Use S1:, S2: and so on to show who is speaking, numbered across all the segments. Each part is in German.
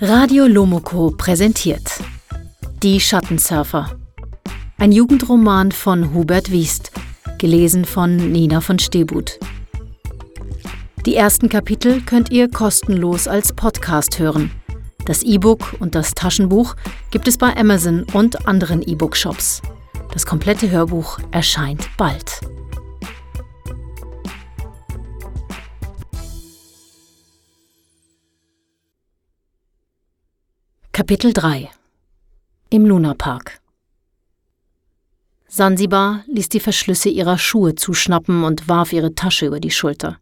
S1: Radio Lomoko präsentiert Die Schattensurfer. Ein Jugendroman von Hubert Wiest, gelesen von Nina von Stebut. Die ersten Kapitel könnt ihr kostenlos als Podcast hören. Das E-Book und das Taschenbuch gibt es bei Amazon und anderen E-Book-Shops. Das komplette Hörbuch erscheint bald. Kapitel 3 Im Lunapark Sansibar ließ die Verschlüsse ihrer Schuhe zuschnappen und warf ihre Tasche über die Schulter.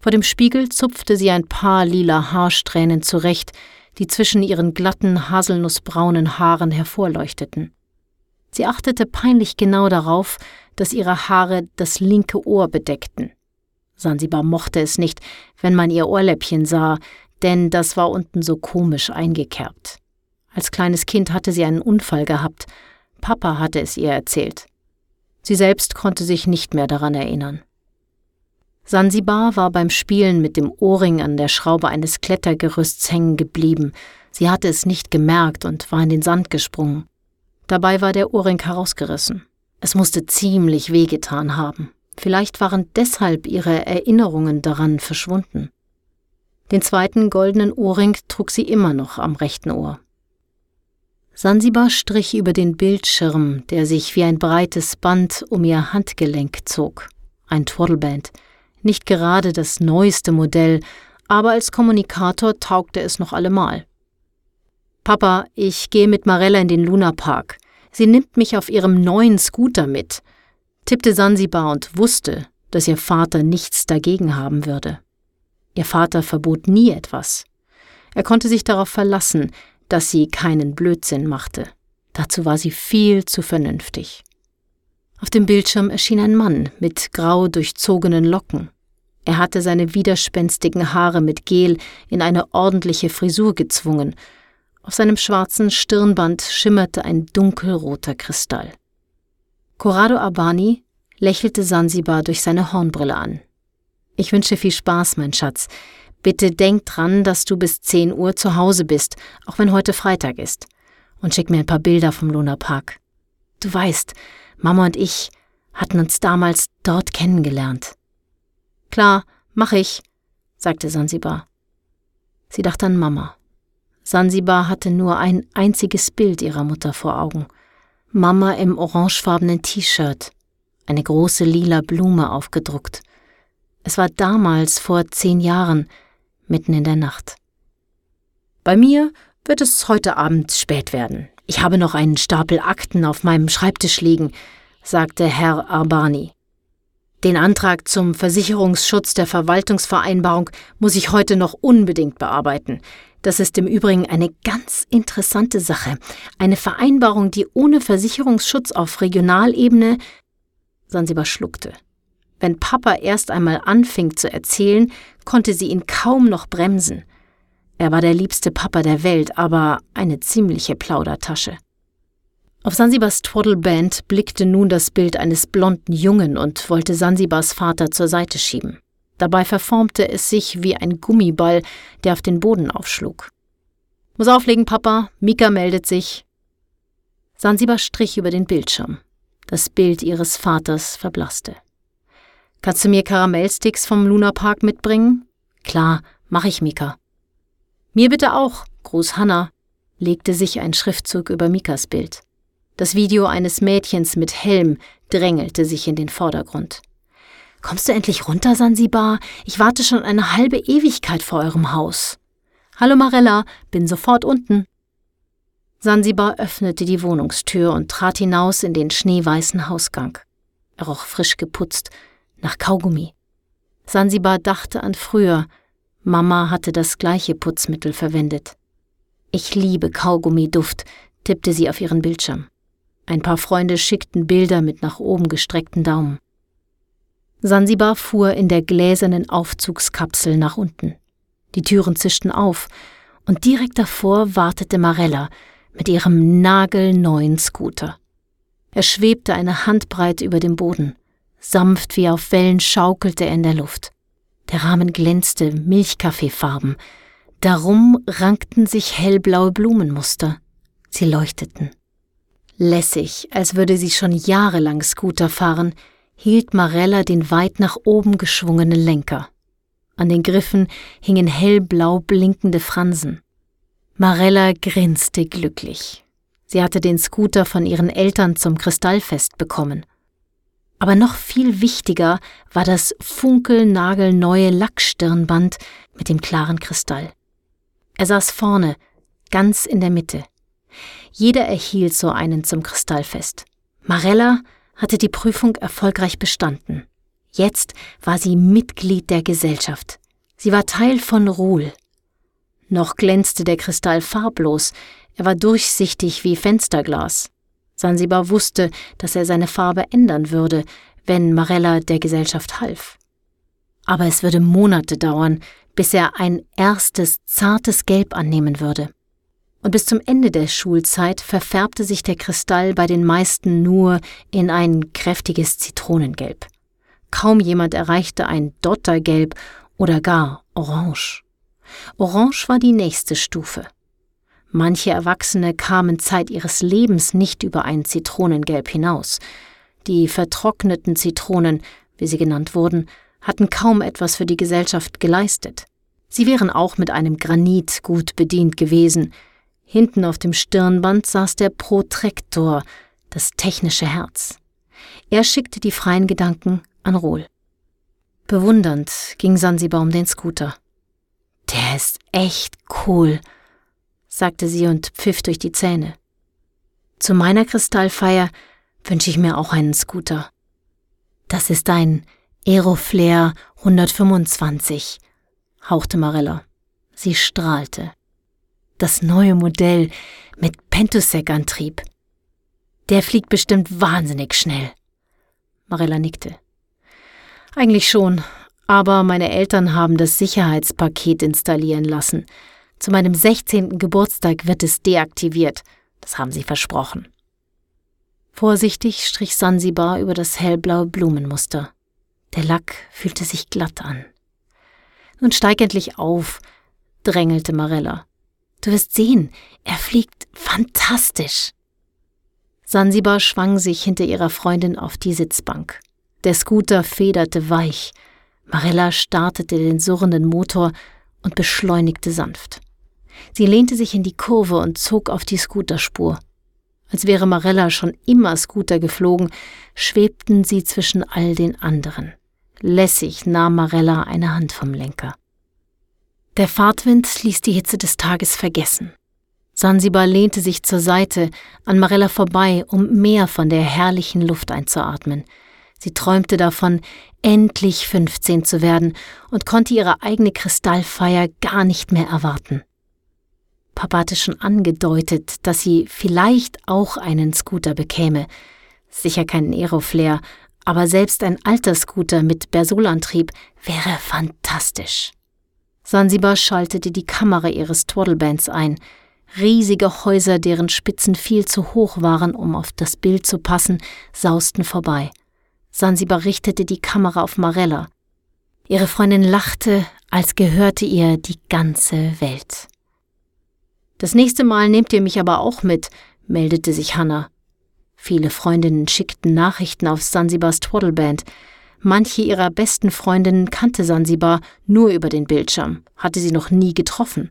S1: Vor dem Spiegel zupfte sie ein paar lila Haarsträhnen zurecht, die zwischen ihren glatten, haselnussbraunen Haaren hervorleuchteten. Sie achtete peinlich genau darauf, dass ihre Haare das linke Ohr bedeckten. Sansibar mochte es nicht, wenn man ihr Ohrläppchen sah, denn das war unten so komisch eingekerbt. Als kleines Kind hatte sie einen Unfall gehabt. Papa hatte es ihr erzählt. Sie selbst konnte sich nicht mehr daran erinnern. Sansibar war beim Spielen mit dem Ohrring an der Schraube eines Klettergerüsts hängen geblieben. Sie hatte es nicht gemerkt und war in den Sand gesprungen. Dabei war der Ohrring herausgerissen. Es musste ziemlich wehgetan haben. Vielleicht waren deshalb ihre Erinnerungen daran verschwunden. Den zweiten goldenen Ohrring trug sie immer noch am rechten Ohr. Sansibar strich über den Bildschirm, der sich wie ein breites Band um ihr Handgelenk zog. Ein Twaddleband. Nicht gerade das neueste Modell, aber als Kommunikator taugte es noch allemal. Papa, ich gehe mit Marella in den Lunapark. Sie nimmt mich auf ihrem neuen Scooter mit, tippte Sansibar und wusste, dass ihr Vater nichts dagegen haben würde. Ihr Vater verbot nie etwas. Er konnte sich darauf verlassen, dass sie keinen Blödsinn machte. Dazu war sie viel zu vernünftig. Auf dem Bildschirm erschien ein Mann mit grau durchzogenen Locken. Er hatte seine widerspenstigen Haare mit Gel in eine ordentliche Frisur gezwungen. Auf seinem schwarzen Stirnband schimmerte ein dunkelroter Kristall. Corrado Abani lächelte Sansibar durch seine Hornbrille an. Ich wünsche viel Spaß, mein Schatz. Bitte denk dran, dass du bis 10 Uhr zu Hause bist, auch wenn heute Freitag ist. Und schick mir ein paar Bilder vom Luna Park. Du weißt, Mama und ich hatten uns damals dort kennengelernt. Klar, mach ich, sagte Sansibar. Sie dachte an Mama. Sansibar hatte nur ein einziges Bild ihrer Mutter vor Augen. Mama im orangefarbenen T-Shirt, eine große lila Blume aufgedruckt. Es war damals vor zehn Jahren, mitten in der Nacht. Bei mir wird es heute Abend spät werden. Ich habe noch einen Stapel Akten auf meinem Schreibtisch liegen, sagte Herr Arbani. Den Antrag zum Versicherungsschutz der Verwaltungsvereinbarung muss ich heute noch unbedingt bearbeiten. Das ist im Übrigen eine ganz interessante Sache. Eine Vereinbarung, die ohne Versicherungsschutz auf Regionalebene Sansibar schluckte. Wenn Papa erst einmal anfing zu erzählen, konnte sie ihn kaum noch bremsen. Er war der liebste Papa der Welt, aber eine ziemliche Plaudertasche. Auf Sansibars Twaddleband blickte nun das Bild eines blonden Jungen und wollte Sansibars Vater zur Seite schieben. Dabei verformte es sich wie ein Gummiball, der auf den Boden aufschlug. Muss auflegen, Papa. Mika meldet sich. Sansibar strich über den Bildschirm. Das Bild ihres Vaters verblasste. Kannst du mir Karamellsticks vom Lunapark mitbringen? Klar, mach ich, Mika. Mir bitte auch, Gruß Hanna, legte sich ein Schriftzug über Mikas Bild. Das Video eines Mädchens mit Helm drängelte sich in den Vordergrund. Kommst du endlich runter, Sansibar? Ich warte schon eine halbe Ewigkeit vor eurem Haus. Hallo Marella, bin sofort unten. Sansibar öffnete die Wohnungstür und trat hinaus in den schneeweißen Hausgang. Er roch frisch geputzt, nach Kaugummi. Sansibar dachte an früher. Mama hatte das gleiche Putzmittel verwendet. Ich liebe Kaugummiduft, tippte sie auf ihren Bildschirm. Ein paar Freunde schickten Bilder mit nach oben gestreckten Daumen. Sansibar fuhr in der gläsernen Aufzugskapsel nach unten. Die Türen zischten auf, und direkt davor wartete Marella mit ihrem nagelneuen Scooter. Er schwebte eine Handbreit über dem Boden. Sanft wie auf Wellen schaukelte er in der Luft. Der Rahmen glänzte milchkaffeefarben. Darum rankten sich hellblaue Blumenmuster. Sie leuchteten. Lässig, als würde sie schon jahrelang Scooter fahren, hielt Marella den weit nach oben geschwungenen Lenker. An den Griffen hingen hellblau blinkende Fransen. Marella grinste glücklich. Sie hatte den Scooter von ihren Eltern zum Kristallfest bekommen. Aber noch viel wichtiger war das funkelnagelneue Lackstirnband mit dem klaren Kristall. Er saß vorne, ganz in der Mitte. Jeder erhielt so einen zum Kristallfest. Marella hatte die Prüfung erfolgreich bestanden. Jetzt war sie Mitglied der Gesellschaft. Sie war Teil von Ruhl. Noch glänzte der Kristall farblos, er war durchsichtig wie Fensterglas. Sansibar wusste, dass er seine Farbe ändern würde, wenn Marella der Gesellschaft half. Aber es würde Monate dauern, bis er ein erstes zartes Gelb annehmen würde und bis zum Ende der Schulzeit verfärbte sich der Kristall bei den meisten nur in ein kräftiges Zitronengelb. Kaum jemand erreichte ein Dottergelb oder gar Orange. Orange war die nächste Stufe. Manche Erwachsene kamen Zeit ihres Lebens nicht über ein Zitronengelb hinaus. Die vertrockneten Zitronen, wie sie genannt wurden, hatten kaum etwas für die Gesellschaft geleistet. Sie wären auch mit einem Granit gut bedient gewesen, Hinten auf dem Stirnband saß der Protrektor, das technische Herz. Er schickte die freien Gedanken an Rohl. Bewundernd ging Sansibar um den Scooter. Der ist echt cool, sagte sie und pfiff durch die Zähne. Zu meiner Kristallfeier wünsche ich mir auch einen Scooter. Das ist ein Aeroflare 125, hauchte Marella. Sie strahlte das neue Modell mit Pentosec-Antrieb. Der fliegt bestimmt wahnsinnig schnell. Marilla nickte. Eigentlich schon, aber meine Eltern haben das Sicherheitspaket installieren lassen. Zu meinem 16. Geburtstag wird es deaktiviert. Das haben sie versprochen. Vorsichtig strich Sansibar über das hellblaue Blumenmuster. Der Lack fühlte sich glatt an. Nun steig endlich auf, drängelte Marella. Du wirst sehen, er fliegt fantastisch. Sansibar schwang sich hinter ihrer Freundin auf die Sitzbank. Der Scooter federte weich. Marella startete den surrenden Motor und beschleunigte sanft. Sie lehnte sich in die Kurve und zog auf die Scooterspur. Als wäre Marella schon immer Scooter geflogen, schwebten sie zwischen all den anderen. Lässig nahm Marella eine Hand vom Lenker. Der Fahrtwind ließ die Hitze des Tages vergessen. Sansibar lehnte sich zur Seite, an Marella vorbei, um mehr von der herrlichen Luft einzuatmen. Sie träumte davon, endlich 15 zu werden und konnte ihre eigene Kristallfeier gar nicht mehr erwarten. Papa hatte schon angedeutet, dass sie vielleicht auch einen Scooter bekäme. Sicher keinen Aeroflare, aber selbst ein alter Scooter mit Bersolantrieb wäre fantastisch. Sansibar schaltete die Kamera ihres Twaddlebands ein. Riesige Häuser, deren Spitzen viel zu hoch waren, um auf das Bild zu passen, sausten vorbei. Sansibar richtete die Kamera auf Marella. Ihre Freundin lachte, als gehörte ihr die ganze Welt. Das nächste Mal nehmt ihr mich aber auch mit, meldete sich Hannah. Viele Freundinnen schickten Nachrichten auf Sansibars Twaddleband. Manche ihrer besten Freundinnen kannte Sansibar nur über den Bildschirm, hatte sie noch nie getroffen.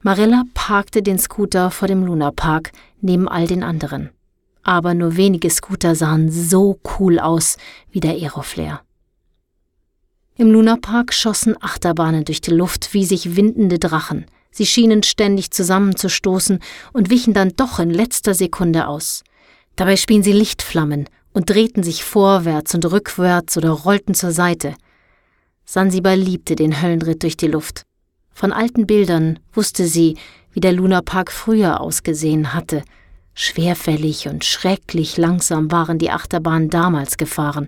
S1: Marilla parkte den Scooter vor dem Lunapark neben all den anderen. Aber nur wenige Scooter sahen so cool aus wie der Aeroflare. Im Lunapark schossen Achterbahnen durch die Luft wie sich windende Drachen. Sie schienen ständig zusammenzustoßen und wichen dann doch in letzter Sekunde aus. Dabei spien sie Lichtflammen und drehten sich vorwärts und rückwärts oder rollten zur Seite. Sansibar liebte den Höllenritt durch die Luft. Von alten Bildern wusste sie, wie der Lunapark früher ausgesehen hatte. Schwerfällig und schrecklich langsam waren die Achterbahnen damals gefahren.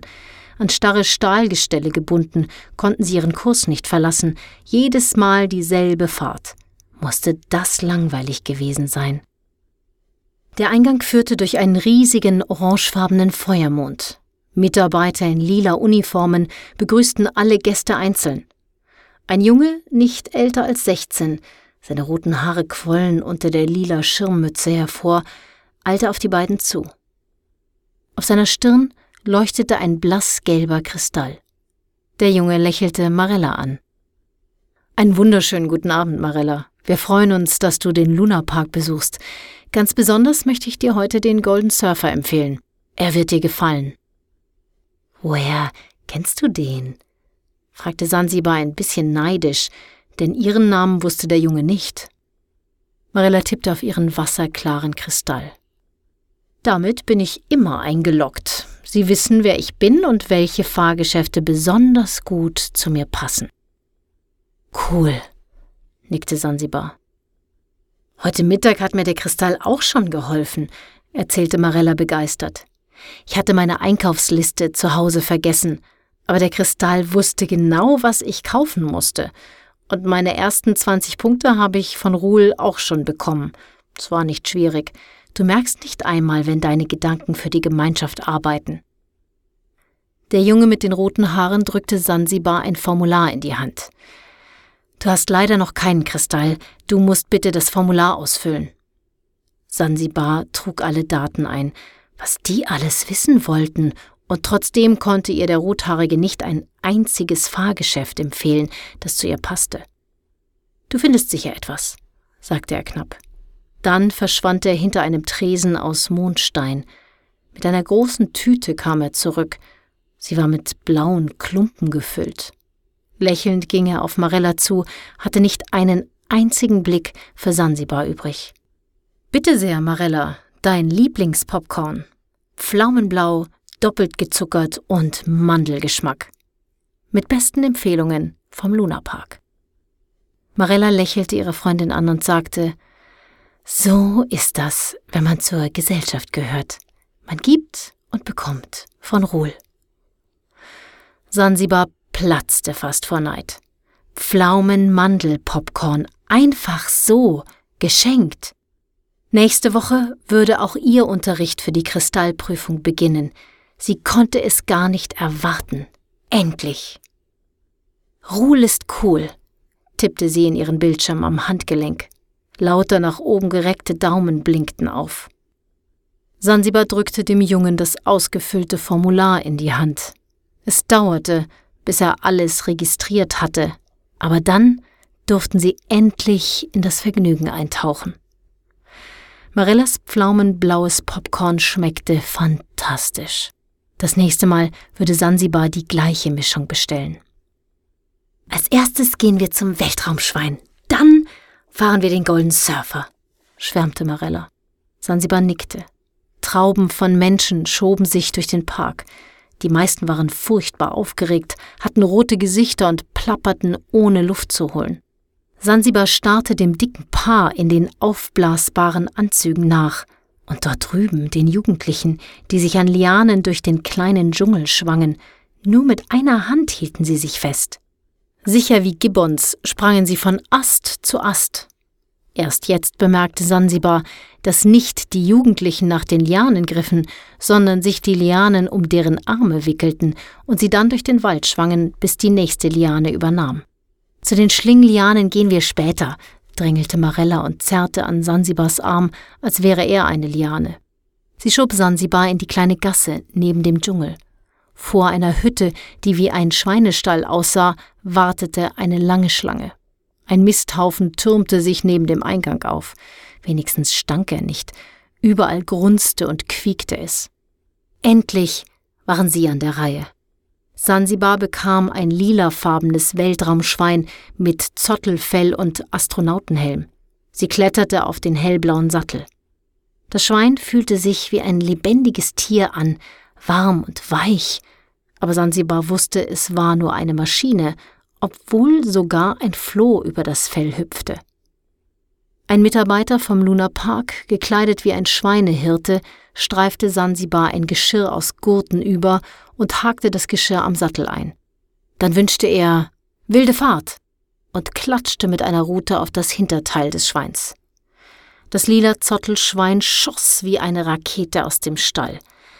S1: An starre Stahlgestelle gebunden, konnten sie ihren Kurs nicht verlassen, jedes Mal dieselbe Fahrt. Musste das langweilig gewesen sein. Der Eingang führte durch einen riesigen orangefarbenen Feuermond. Mitarbeiter in lila Uniformen begrüßten alle Gäste einzeln. Ein Junge, nicht älter als 16, seine roten Haare quollen unter der lila Schirmmütze hervor, eilte auf die beiden zu. Auf seiner Stirn leuchtete ein blassgelber Kristall. Der Junge lächelte Marella an. Einen wunderschönen guten Abend, Marella. Wir freuen uns, dass du den Luna Park besuchst. Ganz besonders möchte ich dir heute den Golden Surfer empfehlen. Er wird dir gefallen. Woher kennst du den? fragte Sansibar ein bisschen neidisch, denn ihren Namen wusste der Junge nicht. Marilla tippte auf ihren wasserklaren Kristall. Damit bin ich immer eingeloggt. Sie wissen, wer ich bin und welche Fahrgeschäfte besonders gut zu mir passen. Cool, nickte Sansibar. Heute Mittag hat mir der Kristall auch schon geholfen, erzählte Marella begeistert. Ich hatte meine Einkaufsliste zu Hause vergessen, aber der Kristall wusste genau, was ich kaufen musste. Und meine ersten 20 Punkte habe ich von Ruhl auch schon bekommen. Es war nicht schwierig. Du merkst nicht einmal, wenn deine Gedanken für die Gemeinschaft arbeiten. Der Junge mit den roten Haaren drückte Sansibar ein Formular in die Hand. Du hast leider noch keinen Kristall, du musst bitte das Formular ausfüllen. Sansibar trug alle Daten ein, was die alles wissen wollten, und trotzdem konnte ihr der Rothaarige nicht ein einziges Fahrgeschäft empfehlen, das zu ihr passte. Du findest sicher etwas, sagte er knapp. Dann verschwand er hinter einem Tresen aus Mondstein. Mit einer großen Tüte kam er zurück. Sie war mit blauen Klumpen gefüllt. Lächelnd ging er auf Marella zu, hatte nicht einen einzigen Blick für Sansibar übrig. Bitte sehr, Marella, dein Lieblingspopcorn. Pflaumenblau, doppelt gezuckert und Mandelgeschmack. Mit besten Empfehlungen vom Lunapark. Marella lächelte ihre Freundin an und sagte, so ist das, wenn man zur Gesellschaft gehört. Man gibt und bekommt von Ruhl. Sansibar platzte fast vor Neid. Pflaumen-Mandel-Popcorn, einfach so, geschenkt. Nächste Woche würde auch ihr Unterricht für die Kristallprüfung beginnen. Sie konnte es gar nicht erwarten. Endlich. Ruhl ist cool, tippte sie in ihren Bildschirm am Handgelenk. Lauter nach oben gereckte Daumen blinkten auf. Sansibar drückte dem Jungen das ausgefüllte Formular in die Hand. Es dauerte, bis er alles registriert hatte, aber dann durften sie endlich in das Vergnügen eintauchen. Marellas pflaumenblaues Popcorn schmeckte fantastisch. Das nächste Mal würde Sansibar die gleiche Mischung bestellen. Als erstes gehen wir zum Weltraumschwein. Dann Fahren wir den Golden Surfer, schwärmte Marella. Sansibar nickte. Trauben von Menschen schoben sich durch den Park. Die meisten waren furchtbar aufgeregt, hatten rote Gesichter und plapperten, ohne Luft zu holen. Sansibar starrte dem dicken Paar in den aufblasbaren Anzügen nach und dort drüben den Jugendlichen, die sich an Lianen durch den kleinen Dschungel schwangen. Nur mit einer Hand hielten sie sich fest. Sicher wie Gibbons sprangen sie von Ast zu Ast. Erst jetzt bemerkte Sansibar, dass nicht die Jugendlichen nach den Lianen griffen, sondern sich die Lianen um deren Arme wickelten und sie dann durch den Wald schwangen, bis die nächste Liane übernahm. Zu den Schlinglianen gehen wir später, drängelte Marella und zerrte an Sansibars Arm, als wäre er eine Liane. Sie schob Sansibar in die kleine Gasse neben dem Dschungel. Vor einer Hütte, die wie ein Schweinestall aussah, wartete eine lange Schlange. Ein Misthaufen türmte sich neben dem Eingang auf. Wenigstens stank er nicht. Überall grunzte und quiekte es. Endlich waren sie an der Reihe. Sansibar bekam ein lilafarbenes Weltraumschwein mit Zottelfell und Astronautenhelm. Sie kletterte auf den hellblauen Sattel. Das Schwein fühlte sich wie ein lebendiges Tier an, warm und weich, aber Sansibar wusste, es war nur eine Maschine, obwohl sogar ein Floh über das Fell hüpfte. Ein Mitarbeiter vom Luna Park, gekleidet wie ein Schweinehirte, streifte Sansibar ein Geschirr aus Gurten über und hakte das Geschirr am Sattel ein. Dann wünschte er wilde Fahrt und klatschte mit einer Rute auf das Hinterteil des Schweins. Das lila Zottelschwein schoss wie eine Rakete aus dem Stall.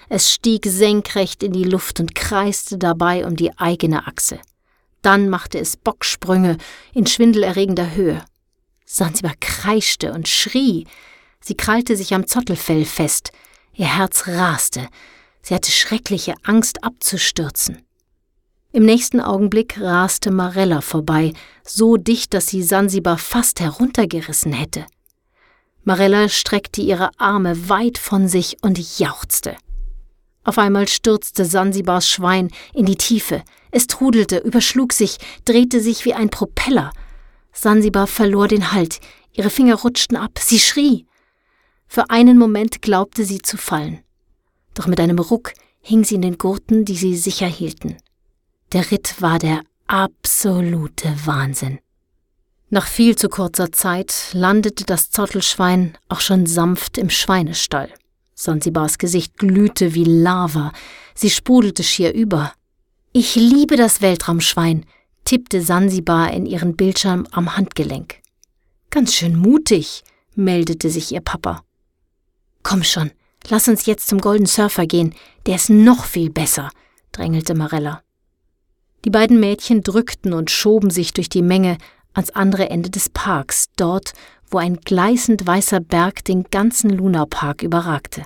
S1: Es stieg senkrecht in die Luft und kreiste dabei um die eigene Achse. Dann machte es Bocksprünge in schwindelerregender Höhe. Sansibar kreischte und schrie. Sie krallte sich am Zottelfell fest. Ihr Herz raste. Sie hatte schreckliche Angst abzustürzen. Im nächsten Augenblick raste Marella vorbei, so dicht, dass sie Sansibar fast heruntergerissen hätte. Marella streckte ihre Arme weit von sich und jauchzte. Auf einmal stürzte Sansibars Schwein in die Tiefe. Es trudelte, überschlug sich, drehte sich wie ein Propeller. Sansibar verlor den Halt, ihre Finger rutschten ab, sie schrie. Für einen Moment glaubte sie zu fallen. Doch mit einem Ruck hing sie in den Gurten, die sie sicher hielten. Der Ritt war der absolute Wahnsinn. Nach viel zu kurzer Zeit landete das Zottelschwein auch schon sanft im Schweinestall. Sansibars Gesicht glühte wie Lava. Sie sprudelte schier über. Ich liebe das Weltraumschwein, tippte Sansibar in ihren Bildschirm am Handgelenk. Ganz schön mutig, meldete sich ihr Papa. Komm schon, lass uns jetzt zum Golden Surfer gehen, der ist noch viel besser, drängelte Marella. Die beiden Mädchen drückten und schoben sich durch die Menge ans andere Ende des Parks, dort, wo ein gleißend weißer Berg den ganzen Lunapark überragte.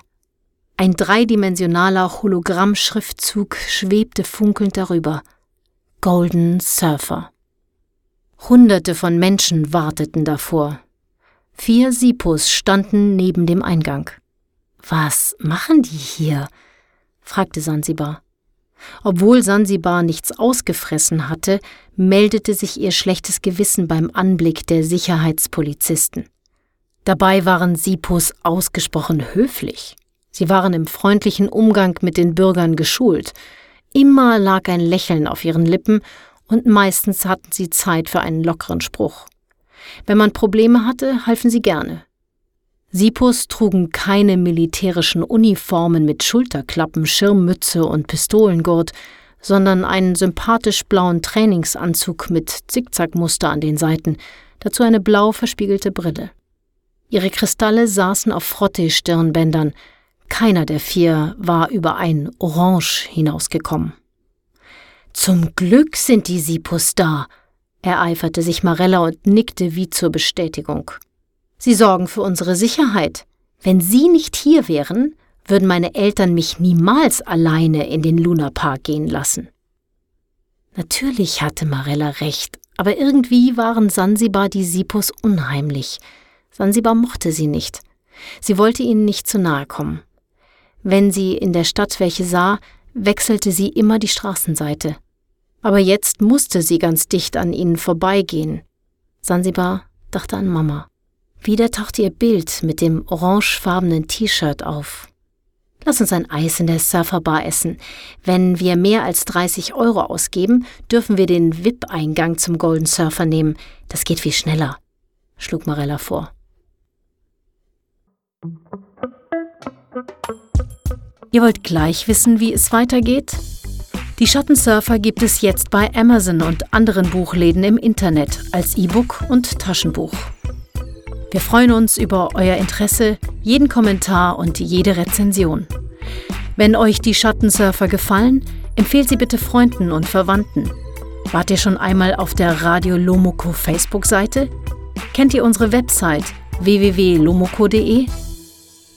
S1: Ein dreidimensionaler Hologrammschriftzug schwebte funkelnd darüber. Golden Surfer. Hunderte von Menschen warteten davor. Vier Sipos standen neben dem Eingang. Was machen die hier? fragte Sansibar. Obwohl Sansibar nichts ausgefressen hatte, meldete sich ihr schlechtes Gewissen beim Anblick der Sicherheitspolizisten. Dabei waren Sipos ausgesprochen höflich. Sie waren im freundlichen Umgang mit den Bürgern geschult. Immer lag ein Lächeln auf ihren Lippen und meistens hatten sie Zeit für einen lockeren Spruch. Wenn man Probleme hatte, halfen sie gerne. Sipos trugen keine militärischen Uniformen mit Schulterklappen, Schirmmütze und Pistolengurt, sondern einen sympathisch blauen Trainingsanzug mit Zickzackmuster an den Seiten, dazu eine blau verspiegelte Brille. Ihre Kristalle saßen auf Frottee-Stirnbändern, keiner der vier war über ein Orange hinausgekommen. Zum Glück sind die Sipos da, ereiferte sich Marella und nickte wie zur Bestätigung. Sie sorgen für unsere Sicherheit. Wenn Sie nicht hier wären, würden meine Eltern mich niemals alleine in den Lunapark gehen lassen. Natürlich hatte Marella recht, aber irgendwie waren Sansibar die Sipos unheimlich. Sansibar mochte sie nicht. Sie wollte ihnen nicht zu nahe kommen. Wenn sie in der Stadt welche sah, wechselte sie immer die Straßenseite. Aber jetzt musste sie ganz dicht an ihnen vorbeigehen. Sansibar dachte an Mama. Wieder tauchte ihr Bild mit dem orangefarbenen T-Shirt auf. Lass uns ein Eis in der Surferbar essen. Wenn wir mehr als 30 Euro ausgeben, dürfen wir den VIP-Eingang zum Golden Surfer nehmen. Das geht viel schneller, schlug Marella vor. Ihr wollt gleich wissen, wie es weitergeht? Die Schattensurfer gibt es jetzt bei Amazon und anderen Buchläden im Internet als E-Book und Taschenbuch. Wir freuen uns über euer Interesse, jeden Kommentar und jede Rezension. Wenn euch die Schattensurfer gefallen, empfehlt sie bitte Freunden und Verwandten. Wart ihr schon einmal auf der Radio Lomoko Facebook-Seite? Kennt ihr unsere Website www.lomoko.de?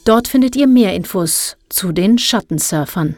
S1: Dort findet ihr mehr Infos zu den Schattensurfern.